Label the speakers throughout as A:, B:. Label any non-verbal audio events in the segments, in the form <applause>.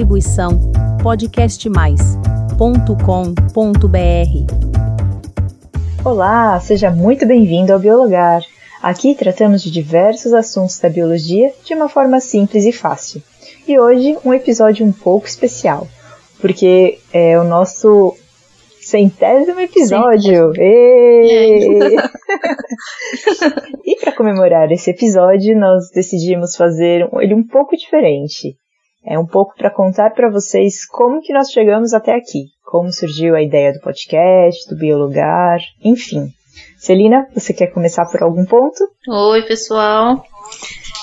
A: Distribuição podcastmais.com.br.
B: Olá, seja muito bem-vindo ao Biologar. Aqui tratamos de diversos assuntos da biologia de uma forma simples e fácil. E hoje um episódio um pouco especial, porque é o nosso centésimo episódio. <laughs> e para comemorar esse episódio, nós decidimos fazer ele um pouco diferente. É um pouco para contar para vocês como que nós chegamos até aqui, como surgiu a ideia do podcast, do biologar, enfim. Celina, você quer começar por algum ponto?
C: Oi, pessoal.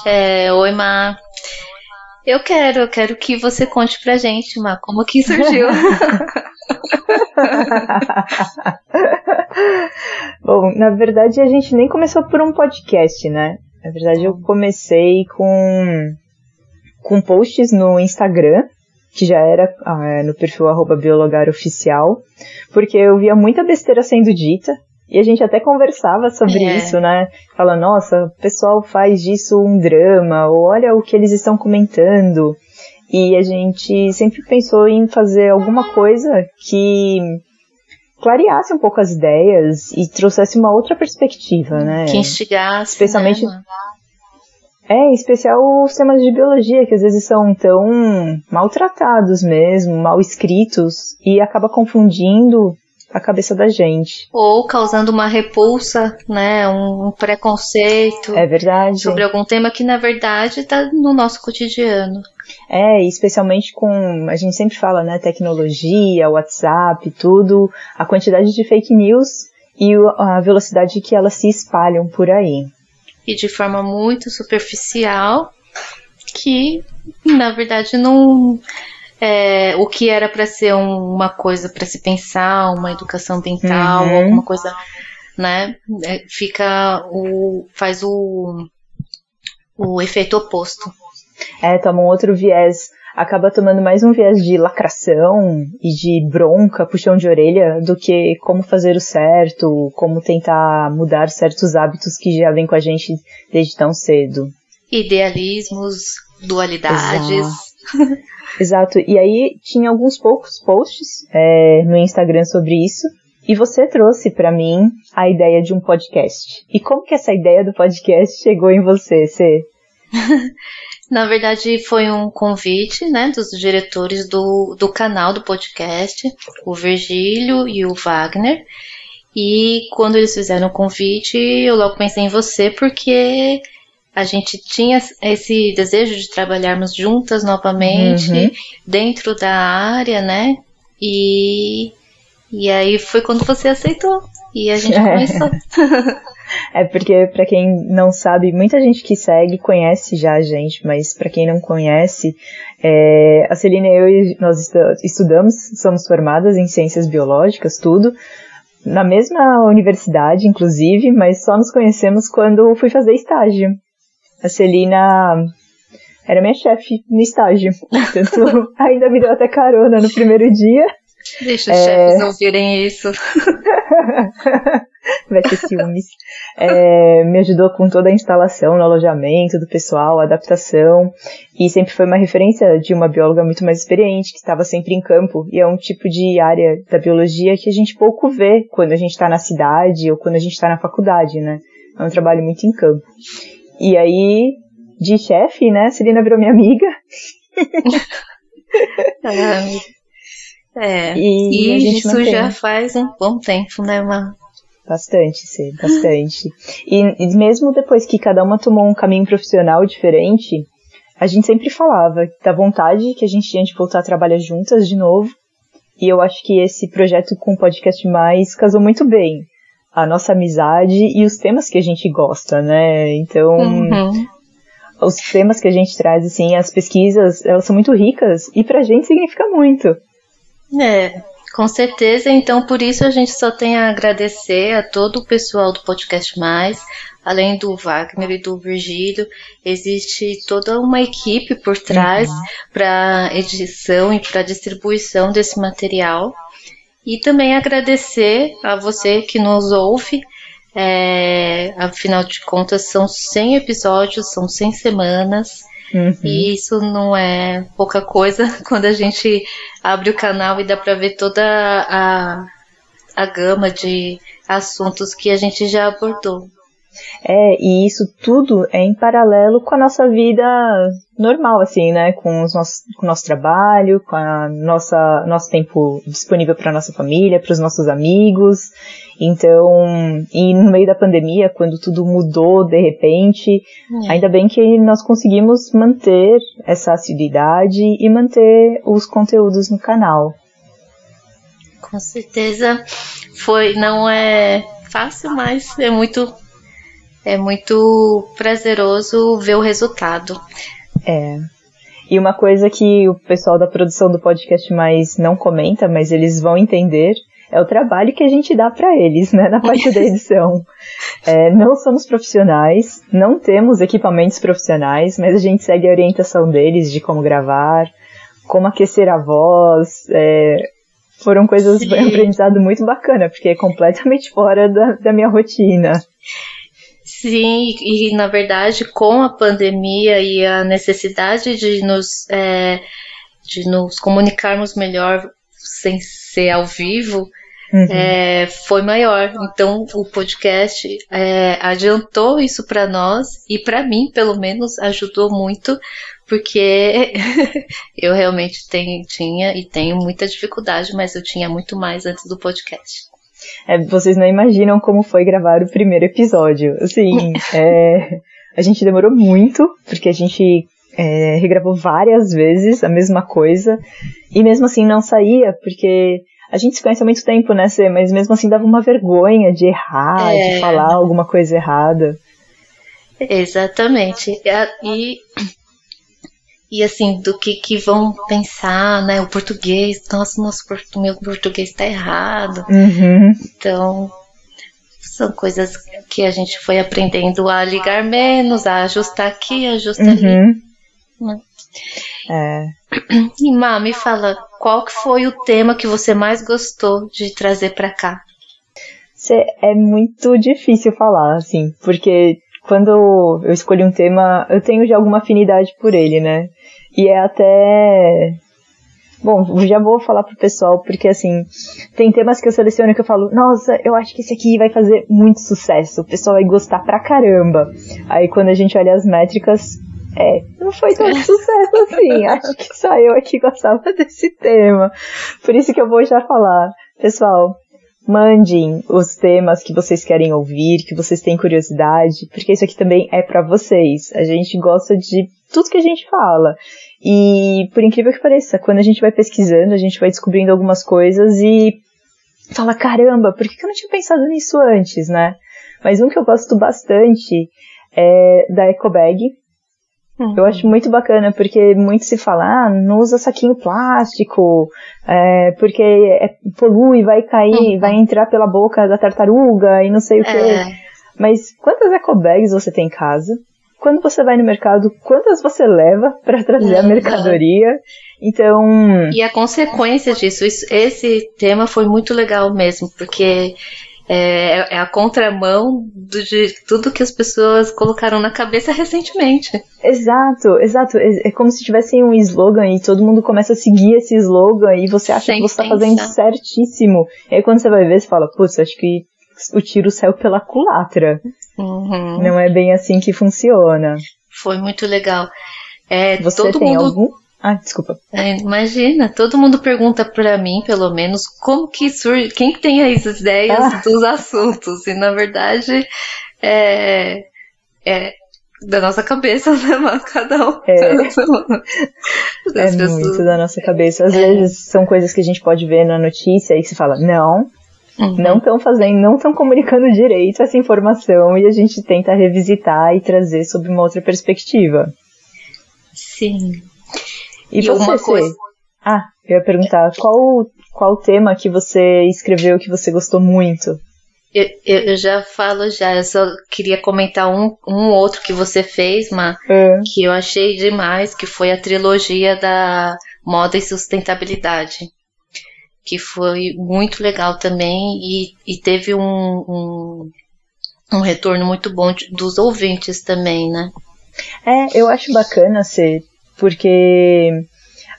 C: É, oi, Má. Eu quero, eu quero que você conte pra gente, Má, como que surgiu. <laughs>
B: Bom, na verdade a gente nem começou por um podcast, né? Na verdade eu comecei com com posts no Instagram, que já era ah, no perfil arroba biologaroficial, porque eu via muita besteira sendo dita, e a gente até conversava sobre é. isso, né? Fala, nossa, o pessoal faz disso um drama, ou olha o que eles estão comentando. E a gente sempre pensou em fazer alguma coisa que clareasse um pouco as ideias e trouxesse uma outra perspectiva, né?
C: Que instigasse.
B: Especialmente.
C: Né?
B: É, em especial os temas de biologia, que às vezes são tão maltratados mesmo, mal escritos, e acaba confundindo a cabeça da gente.
C: Ou causando uma repulsa, né, um preconceito.
B: É verdade.
C: Sobre algum tema que na verdade está no nosso cotidiano.
B: É, especialmente com, a gente sempre fala, né, tecnologia, WhatsApp, tudo, a quantidade de fake news e a velocidade que elas se espalham por aí
C: e de forma muito superficial, que na verdade não é, o que era para ser um, uma coisa para se pensar, uma educação ambiental, uhum. alguma coisa, né? É, fica o faz o o efeito oposto.
B: É, toma um outro viés acaba tomando mais um viés de lacração e de bronca, puxão de orelha, do que como fazer o certo, como tentar mudar certos hábitos que já vêm com a gente desde tão cedo.
C: Idealismos, dualidades.
B: Exato. <laughs> Exato. E aí tinha alguns poucos posts é, no Instagram sobre isso. E você trouxe para mim a ideia de um podcast. E como que essa ideia do podcast chegou em você, Cê? <laughs>
C: Na verdade, foi um convite né, dos diretores do, do canal do podcast, o Virgílio e o Wagner. E quando eles fizeram o convite, eu logo pensei em você, porque a gente tinha esse desejo de trabalharmos juntas novamente, uhum. dentro da área, né? E, e aí foi quando você aceitou. E a gente começou. <laughs>
B: É porque, para quem não sabe, muita gente que segue conhece já a gente, mas para quem não conhece, é, a Celina e eu, nós estudamos, somos formadas em ciências biológicas, tudo, na mesma universidade, inclusive, mas só nos conhecemos quando fui fazer estágio. A Celina era minha chefe no estágio, <laughs> portanto, ainda me deu até carona no primeiro dia.
C: Deixa os é... chefes ouvirem isso. <laughs> <laughs>
B: vai ter ciúmes. É, me ajudou com toda a instalação no alojamento do pessoal, a adaptação, e sempre foi uma referência de uma bióloga muito mais experiente, que estava sempre em campo, e é um tipo de área da biologia que a gente pouco vê quando a gente está na cidade ou quando a gente está na faculdade, né? É um trabalho muito em campo. E aí, de chefe, né, a Celina virou minha amiga. <laughs>
C: é, e, e isso mantém. já faz um bom tempo, né, uma
B: Bastante, sim, bastante. E, e, mesmo depois que cada uma tomou um caminho profissional diferente, a gente sempre falava da vontade que a gente tinha de voltar a trabalhar juntas de novo. E eu acho que esse projeto com o Podcast Mais casou muito bem. A nossa amizade e os temas que a gente gosta, né? Então, uhum. os temas que a gente traz, assim, as pesquisas, elas são muito ricas e pra gente significa muito.
C: É, com certeza, então por isso a gente só tem a agradecer a todo o pessoal do Podcast Mais, além do Wagner e do Virgílio, existe toda uma equipe por trás uhum. para edição e para distribuição desse material. E também agradecer a você que nos ouve. É, afinal de contas, são 100 episódios, são 100 semanas. Uhum. E isso não é pouca coisa <laughs> quando a gente abre o canal e dá para ver toda a, a gama de assuntos que a gente já abordou.
B: É, e isso tudo é em paralelo com a nossa vida normal, assim, né? Com, os nossos, com o nosso trabalho, com a nossa nosso tempo disponível para nossa família, para os nossos amigos. Então, e no meio da pandemia, quando tudo mudou de repente, é. ainda bem que nós conseguimos manter essa assiduidade e manter os conteúdos no canal.
C: Com certeza foi, não é fácil, mas é muito é muito prazeroso ver o resultado.
B: É. E uma coisa que o pessoal da produção do podcast mais não comenta, mas eles vão entender, é o trabalho que a gente dá para eles, né, na parte da <laughs> edição. É, não somos profissionais, não temos equipamentos profissionais, mas a gente segue a orientação deles de como gravar, como aquecer a voz. É, foram coisas, Sim. um aprendizado muito bacana, porque é completamente fora da, da minha rotina.
C: Sim, e na verdade, com a pandemia e a necessidade de nos, é, de nos comunicarmos melhor sem ser ao vivo, uhum. é, foi maior. Então, o podcast é, adiantou isso para nós e para mim, pelo menos, ajudou muito, porque <laughs> eu realmente tenho, tinha e tenho muita dificuldade, mas eu tinha muito mais antes do podcast.
B: É, vocês não imaginam como foi gravar o primeiro episódio. Assim, <laughs> é, a gente demorou muito, porque a gente é, regravou várias vezes a mesma coisa, e mesmo assim não saía, porque a gente se conhece há muito tempo, né, Cê? Mas mesmo assim dava uma vergonha de errar, é. de falar alguma coisa errada.
C: Exatamente. E e assim, do que, que vão pensar, né? O português, nossa, nosso meu português está errado.
B: Uhum.
C: Então, são coisas que a gente foi aprendendo a ligar menos, a ajustar aqui, ajustar uhum. ali. Né?
B: É.
C: E Má, me fala, qual que foi o tema que você mais gostou de trazer para cá?
B: É muito difícil falar, assim, porque quando eu escolhi um tema, eu tenho já alguma afinidade por ele, né? E é até. Bom, já vou falar pro pessoal, porque assim, tem temas que eu seleciono que eu falo, nossa, eu acho que esse aqui vai fazer muito sucesso, o pessoal vai gostar pra caramba. Aí quando a gente olha as métricas, é, não foi tão sucesso assim. <laughs> Acho que só eu aqui gostava desse tema. Por isso que eu vou já falar. Pessoal, mandem os temas que vocês querem ouvir, que vocês têm curiosidade, porque isso aqui também é para vocês. A gente gosta de tudo que a gente fala. E por incrível que pareça, quando a gente vai pesquisando, a gente vai descobrindo algumas coisas e fala, caramba, por que eu não tinha pensado nisso antes, né? Mas um que eu gosto bastante é da Ecobag. Uhum. Eu acho muito bacana, porque muito se fala, ah, não usa saquinho plástico, é, porque é, polui, vai cair, uhum. vai entrar pela boca da tartaruga e não sei o que. É. Mas quantas ecobags você tem em casa? Quando você vai no mercado, quantas você leva <laughs> para trazer a mercadoria? Então.
C: E a consequência disso, isso, esse tema foi muito legal mesmo, porque é, é, a contramão do, de tudo que as pessoas colocaram na cabeça recentemente.
B: Exato, exato. É, é como se tivesse um slogan e todo mundo começa a seguir esse slogan e você acha Sem que você está fazendo certíssimo. E aí quando você vai ver, você fala, putz, acho que o tiro saiu pela culatra.
C: Uhum.
B: Não é bem assim que funciona.
C: Foi muito legal. É,
B: Você tem
C: mundo...
B: algum? Ah, desculpa.
C: É, imagina, todo mundo pergunta para mim, pelo menos, como que surge, quem tem as ideias ah. dos assuntos. E na verdade é, é da nossa cabeça, <laughs> né? Cada um.
B: É, é muito da nossa cabeça. Às é. vezes são coisas que a gente pode ver na notícia e se fala, não, Uhum. Não estão fazendo, não estão comunicando direito essa informação e a gente tenta revisitar e trazer sob uma outra perspectiva.
C: Sim.
B: E, e você, uma coisa... Ah, eu ia perguntar, qual, qual tema que você escreveu que você gostou muito?
C: Eu, eu, eu, já falo já, eu só queria comentar um, um outro que você fez, Ma, é. que eu achei demais, que foi a trilogia da moda e sustentabilidade que foi muito legal também e, e teve um, um, um retorno muito bom de, dos ouvintes também, né?
B: É, eu acho bacana ser, porque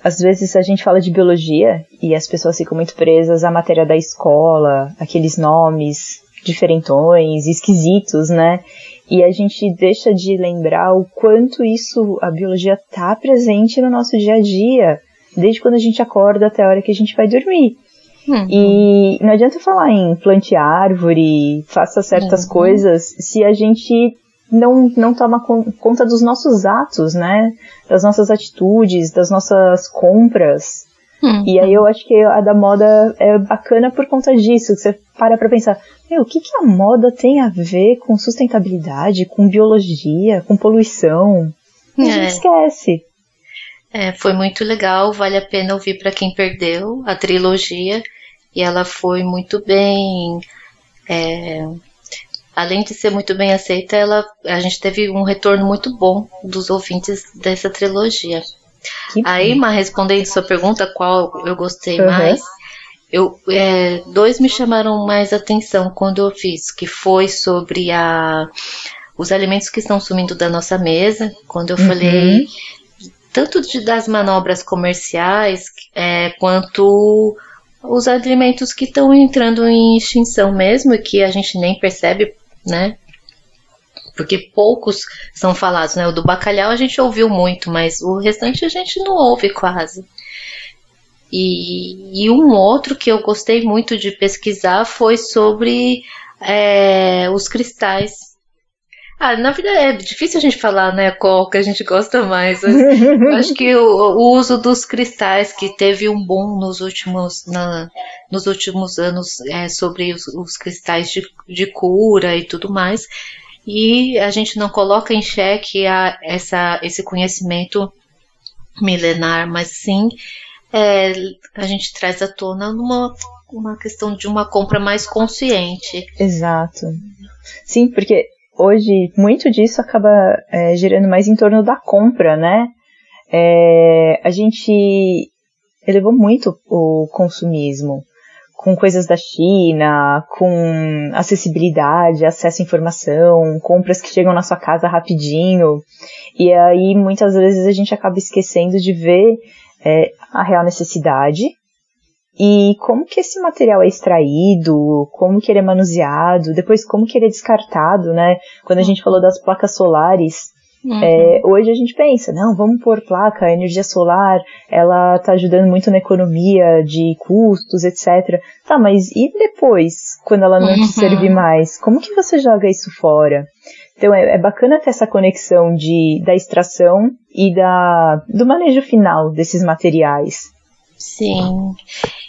B: às vezes a gente fala de biologia e as pessoas ficam muito presas à matéria da escola, aqueles nomes diferentões, esquisitos, né? E a gente deixa de lembrar o quanto isso, a biologia está presente no nosso dia a dia, desde quando a gente acorda até a hora que a gente vai dormir. Uhum. E não adianta falar em plante árvore, faça certas coisas, se a gente não, não toma conta dos nossos atos, né? Das nossas atitudes, das nossas compras. Uhum. E aí eu acho que a da moda é bacana por conta disso, que você para pra pensar, meu, o que, que a moda tem a ver com sustentabilidade, com biologia, com poluição? A gente é. esquece.
C: É, foi muito legal, vale a pena ouvir para quem perdeu a trilogia e ela foi muito bem. É, além de ser muito bem aceita, ela, a gente teve um retorno muito bom dos ouvintes dessa trilogia. Que Aí, mas respondendo sua pergunta, qual eu gostei uhum. mais, eu, é, dois me chamaram mais atenção quando eu fiz, que foi sobre a, os alimentos que estão sumindo da nossa mesa, quando eu uhum. falei tanto de, das manobras comerciais é, quanto os alimentos que estão entrando em extinção mesmo e que a gente nem percebe, né? Porque poucos são falados, né? O do bacalhau a gente ouviu muito, mas o restante a gente não ouve quase. E, e um outro que eu gostei muito de pesquisar foi sobre é, os cristais. Ah, na vida é difícil a gente falar, né, qual que a gente gosta mais. Eu acho que o, o, uso dos cristais, que teve um boom nos últimos, na, nos últimos anos é, sobre os, os cristais de, de, cura e tudo mais. E a gente não coloca em xeque a, essa, esse conhecimento milenar, mas sim é, a gente traz à tona numa uma questão de uma compra mais consciente.
B: Exato. Sim, porque hoje muito disso acaba é, girando mais em torno da compra, né? É, a gente elevou muito o consumismo com coisas da China, com acessibilidade, acesso à informação, compras que chegam na sua casa rapidinho. E aí muitas vezes a gente acaba esquecendo de ver é, a real necessidade e como que esse material é extraído, como que ele é manuseado, depois como que ele é descartado, né? Quando a gente falou das placas solares, uhum. é, hoje a gente pensa, não, vamos pôr placa, a energia solar, ela está ajudando muito na economia de custos, etc. Tá, mas e depois, quando ela não uhum. te servir mais, como que você joga isso fora? Então é, é, bacana ter essa conexão de, da extração e da, do manejo final desses materiais.
C: Sim.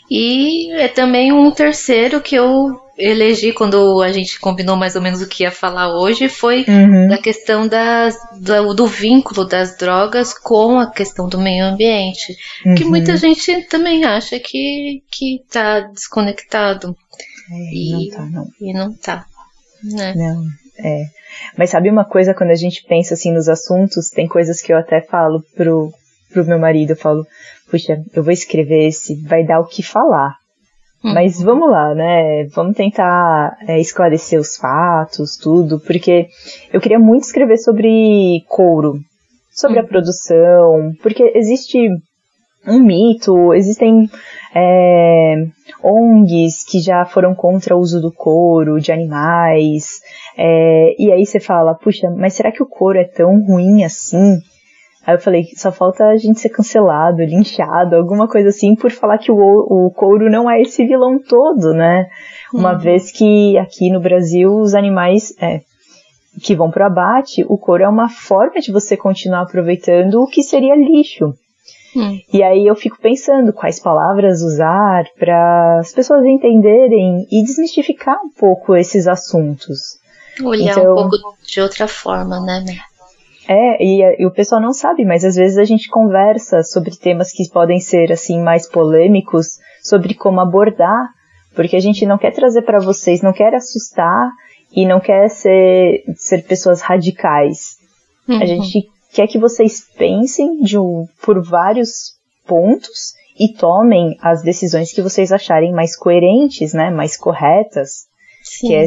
C: E é também um terceiro que eu elegi quando a gente combinou mais ou menos o que ia falar hoje foi uhum. a questão das, do, do, vínculo das drogas com a questão do meio ambiente. Uhum. Que muita gente também acha que, que tá desconectado.
B: É, e, não tá, não.
C: E não tá. Né?
B: Não, é. Mas sabe uma coisa, quando a gente pensa assim nos assuntos, tem coisas que eu até falo pro, pro meu marido, eu falo, puxa, eu vou escrever esse, vai dar o que falar. Hum. Mas vamos lá, né? Vamos tentar é, esclarecer os fatos, tudo, porque eu queria muito escrever sobre couro, sobre hum. a produção, porque existe um mito, existem é, ONGs que já foram contra o uso do couro de animais, é, e aí você fala, puxa, mas será que o couro é tão ruim assim? Aí eu falei, só falta a gente ser cancelado, linchado, alguma coisa assim, por falar que o, o couro não é esse vilão todo, né? Uma uhum. vez que aqui no Brasil os animais é, que vão para o abate, o couro é uma forma de você continuar aproveitando o que seria lixo. Hum. E aí eu fico pensando quais palavras usar para as pessoas entenderem e desmistificar um pouco esses assuntos.
C: Olhar então, um pouco de outra forma, né?
B: É, e, e, o pessoal não sabe, mas às vezes a gente conversa sobre temas que podem ser assim mais polêmicos, sobre como abordar, porque a gente não quer trazer para vocês, não quer assustar e não quer ser, ser pessoas radicais. Uhum. A gente quer que vocês pensem de, por vários pontos e tomem as decisões que vocês acharem mais coerentes, né, mais corretas, Sim. que é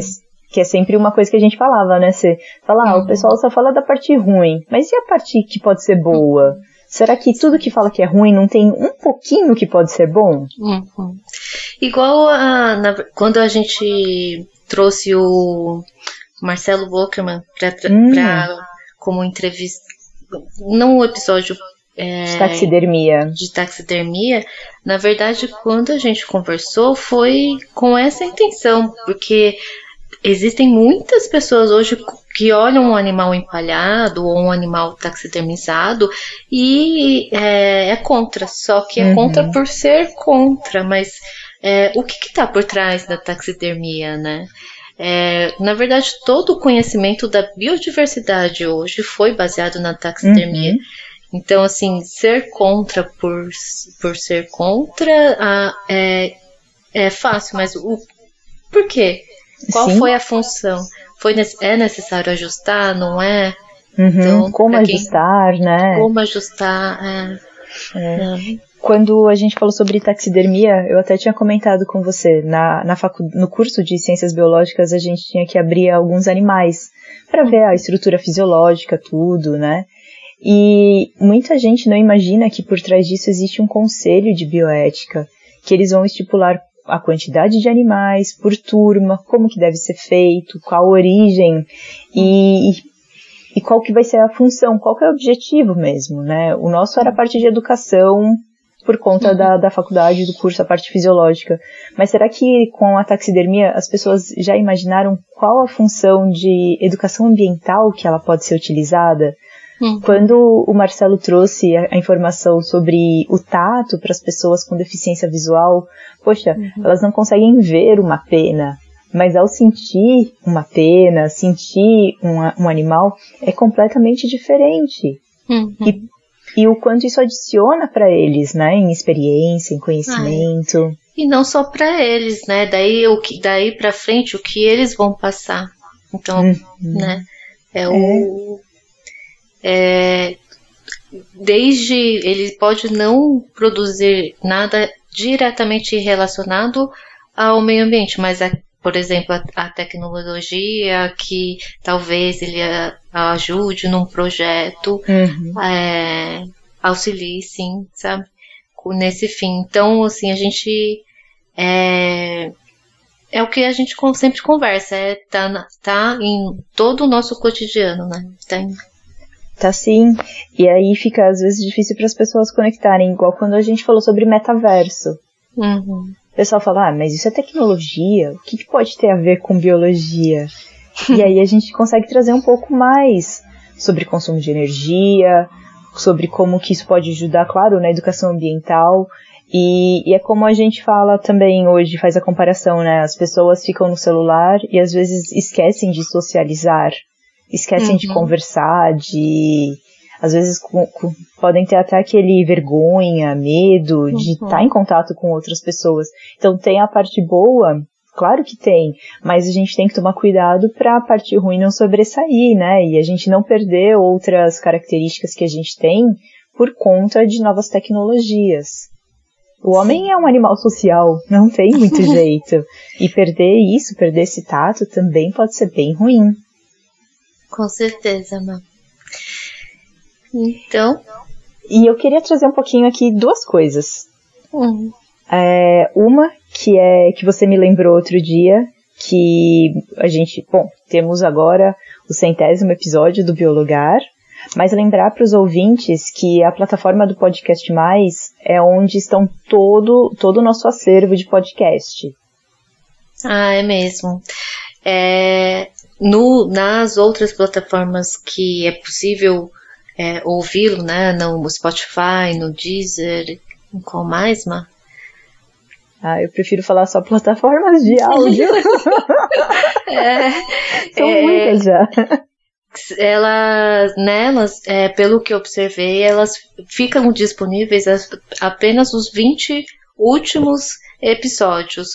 B: que é sempre uma coisa que a gente falava, né? Você fala, ah, o uhum. pessoal só fala da parte ruim, mas e a parte que pode ser boa? Será que tudo que fala que é ruim não tem um pouquinho que pode ser bom?
C: Uhum. Igual a, na, quando a gente trouxe o Marcelo Bockerman para hum. como entrevista, não o episódio
B: é, de taxidermia.
C: De taxidermia, na verdade, quando a gente conversou, foi com essa intenção, porque existem muitas pessoas hoje que olham um animal empalhado ou um animal taxidermizado e é, é contra, só que é uhum. contra por ser contra, mas é, o que está por trás da taxidermia, né? É, na verdade, todo o conhecimento da biodiversidade hoje foi baseado na taxidermia. Uhum. Então, assim, ser contra por, por ser contra a, é, é fácil, mas o por quê? Qual Sim. foi a função? Foi, é necessário ajustar, não é?
B: Uhum, então, como ajustar, quem, né?
C: Como ajustar, é.
B: É. é. Quando a gente falou sobre taxidermia, eu até tinha comentado com você, na, na facu, no curso de ciências biológicas a gente tinha que abrir alguns animais para ver a estrutura fisiológica, tudo, né? E muita gente não imagina que por trás disso existe um conselho de bioética, que eles vão estipular a quantidade de animais por turma, como que deve ser feito, qual a origem e, e qual que vai ser a função, qual que é o objetivo mesmo, né? O nosso era a parte de educação por conta da, da faculdade, do curso, a parte fisiológica. Mas será que com a taxidermia as pessoas já imaginaram qual a função de educação ambiental que ela pode ser utilizada? Uhum. Quando o Marcelo trouxe a, a informação sobre o tato para as pessoas com deficiência visual, poxa, uhum. elas não conseguem ver uma pena, mas ao sentir uma pena, sentir um, um animal, é completamente diferente. Uhum. E, e o quanto isso adiciona para eles, né, em experiência, em conhecimento.
C: Ai. E não só para eles, né? Daí o que daí para frente o que eles vão passar. Então, uhum. né? É, é o é, desde ele pode não produzir nada diretamente relacionado ao meio ambiente, mas a, por exemplo a, a, tecnologia que talvez ele a, ajude num projeto, uhum. é, auxilie sim, sabe, nesse fim. Então assim a gente é, é o que a gente sempre conversa, é tá, tá em todo o nosso cotidiano, né? Tá em
B: Tá sim. E aí fica às vezes difícil para as pessoas conectarem, igual quando a gente falou sobre metaverso. Uhum. O pessoal fala, ah, mas isso é tecnologia, o que, que pode ter a ver com biologia? e aí a gente consegue trazer um pouco mais sobre consumo de energia, sobre como que isso pode ajudar, claro, na educação ambiental. E, e, é como a gente fala também hoje, faz a comparação, né? As pessoas ficam no celular e às vezes esquecem de socializar esquecem uhum. de conversar, de às vezes com, com, podem ter até aquele vergonha, medo de estar uhum. tá em contato com outras pessoas. Então tem a parte boa, claro que tem, mas a gente tem que tomar cuidado para a parte ruim não sobressair, né? E a gente não perder outras características que a gente tem por conta de novas tecnologias. O homem é um animal social, não tem muito <laughs> jeito. E perder isso, perder esse tato também pode ser bem ruim.
C: Com certeza, Má. Então.
B: E eu queria trazer um pouquinho aqui duas coisas. Uhum. É, uma que é que você me lembrou outro dia, que a gente, bom, temos agora o centésimo episódio do Biologar, mas lembrar para os ouvintes que a plataforma do Podcast Mais é onde estão todo, todo o nosso acervo de podcast.
C: Ah, é mesmo. É, no, nas outras plataformas que é possível é, ouvi-lo, né? No Spotify, no Deezer, em qual mais, Ma?
B: Ah, eu prefiro falar só plataformas de áudio. <laughs> <laughs> é, São é, muitas já.
C: Elas, nelas, né, pelo que observei, elas ficam disponíveis apenas os 20 últimos episódios.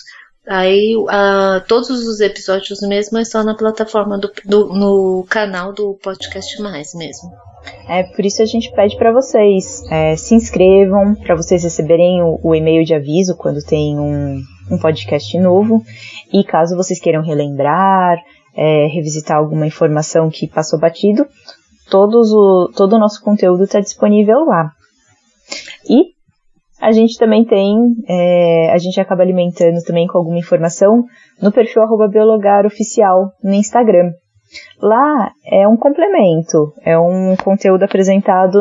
C: Aí uh, todos os episódios mesmo estão na plataforma do, do, no canal do Podcast Mais mesmo.
B: É por isso a gente pede para vocês é, se inscrevam para vocês receberem o, o, e-mail de aviso quando tem um, um podcast novo e caso vocês queiram relembrar, é, revisitar alguma informação que passou batido, todos o, todo o nosso conteúdo está disponível lá. E a gente também tem, é, a gente acaba alimentando também com alguma informação no perfil biologaroficial no Instagram. Lá é um complemento, é um conteúdo apresentado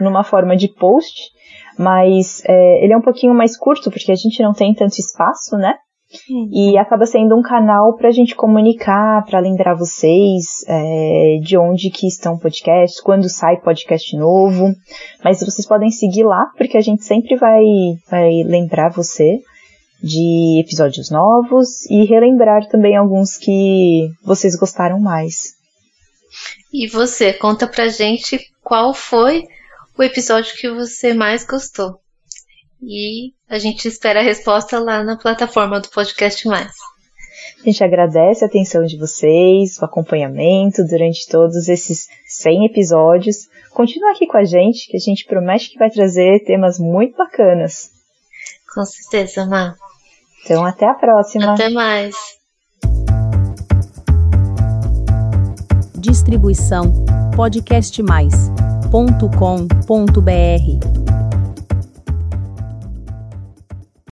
B: numa forma de post, mas é, ele é um pouquinho mais curto porque a gente não tem tanto espaço, né? E acaba sendo um canal para a gente comunicar, para lembrar vocês é, de onde que estão podcasts, quando sai podcast novo. Mas vocês podem seguir lá, porque a gente sempre vai, vai lembrar você de episódios novos e relembrar também alguns que vocês gostaram mais.
C: E você, conta pra gente qual foi o episódio que você mais gostou. E a gente espera a resposta lá na plataforma do Podcast Mais.
B: A gente agradece a atenção de vocês, o acompanhamento durante todos esses 100 episódios. Continua aqui com a gente, que a gente promete que vai trazer temas muito bacanas.
C: Com certeza, Má.
B: Então, até a próxima.
C: Até mais.
A: Distribuição podcastmais.com.br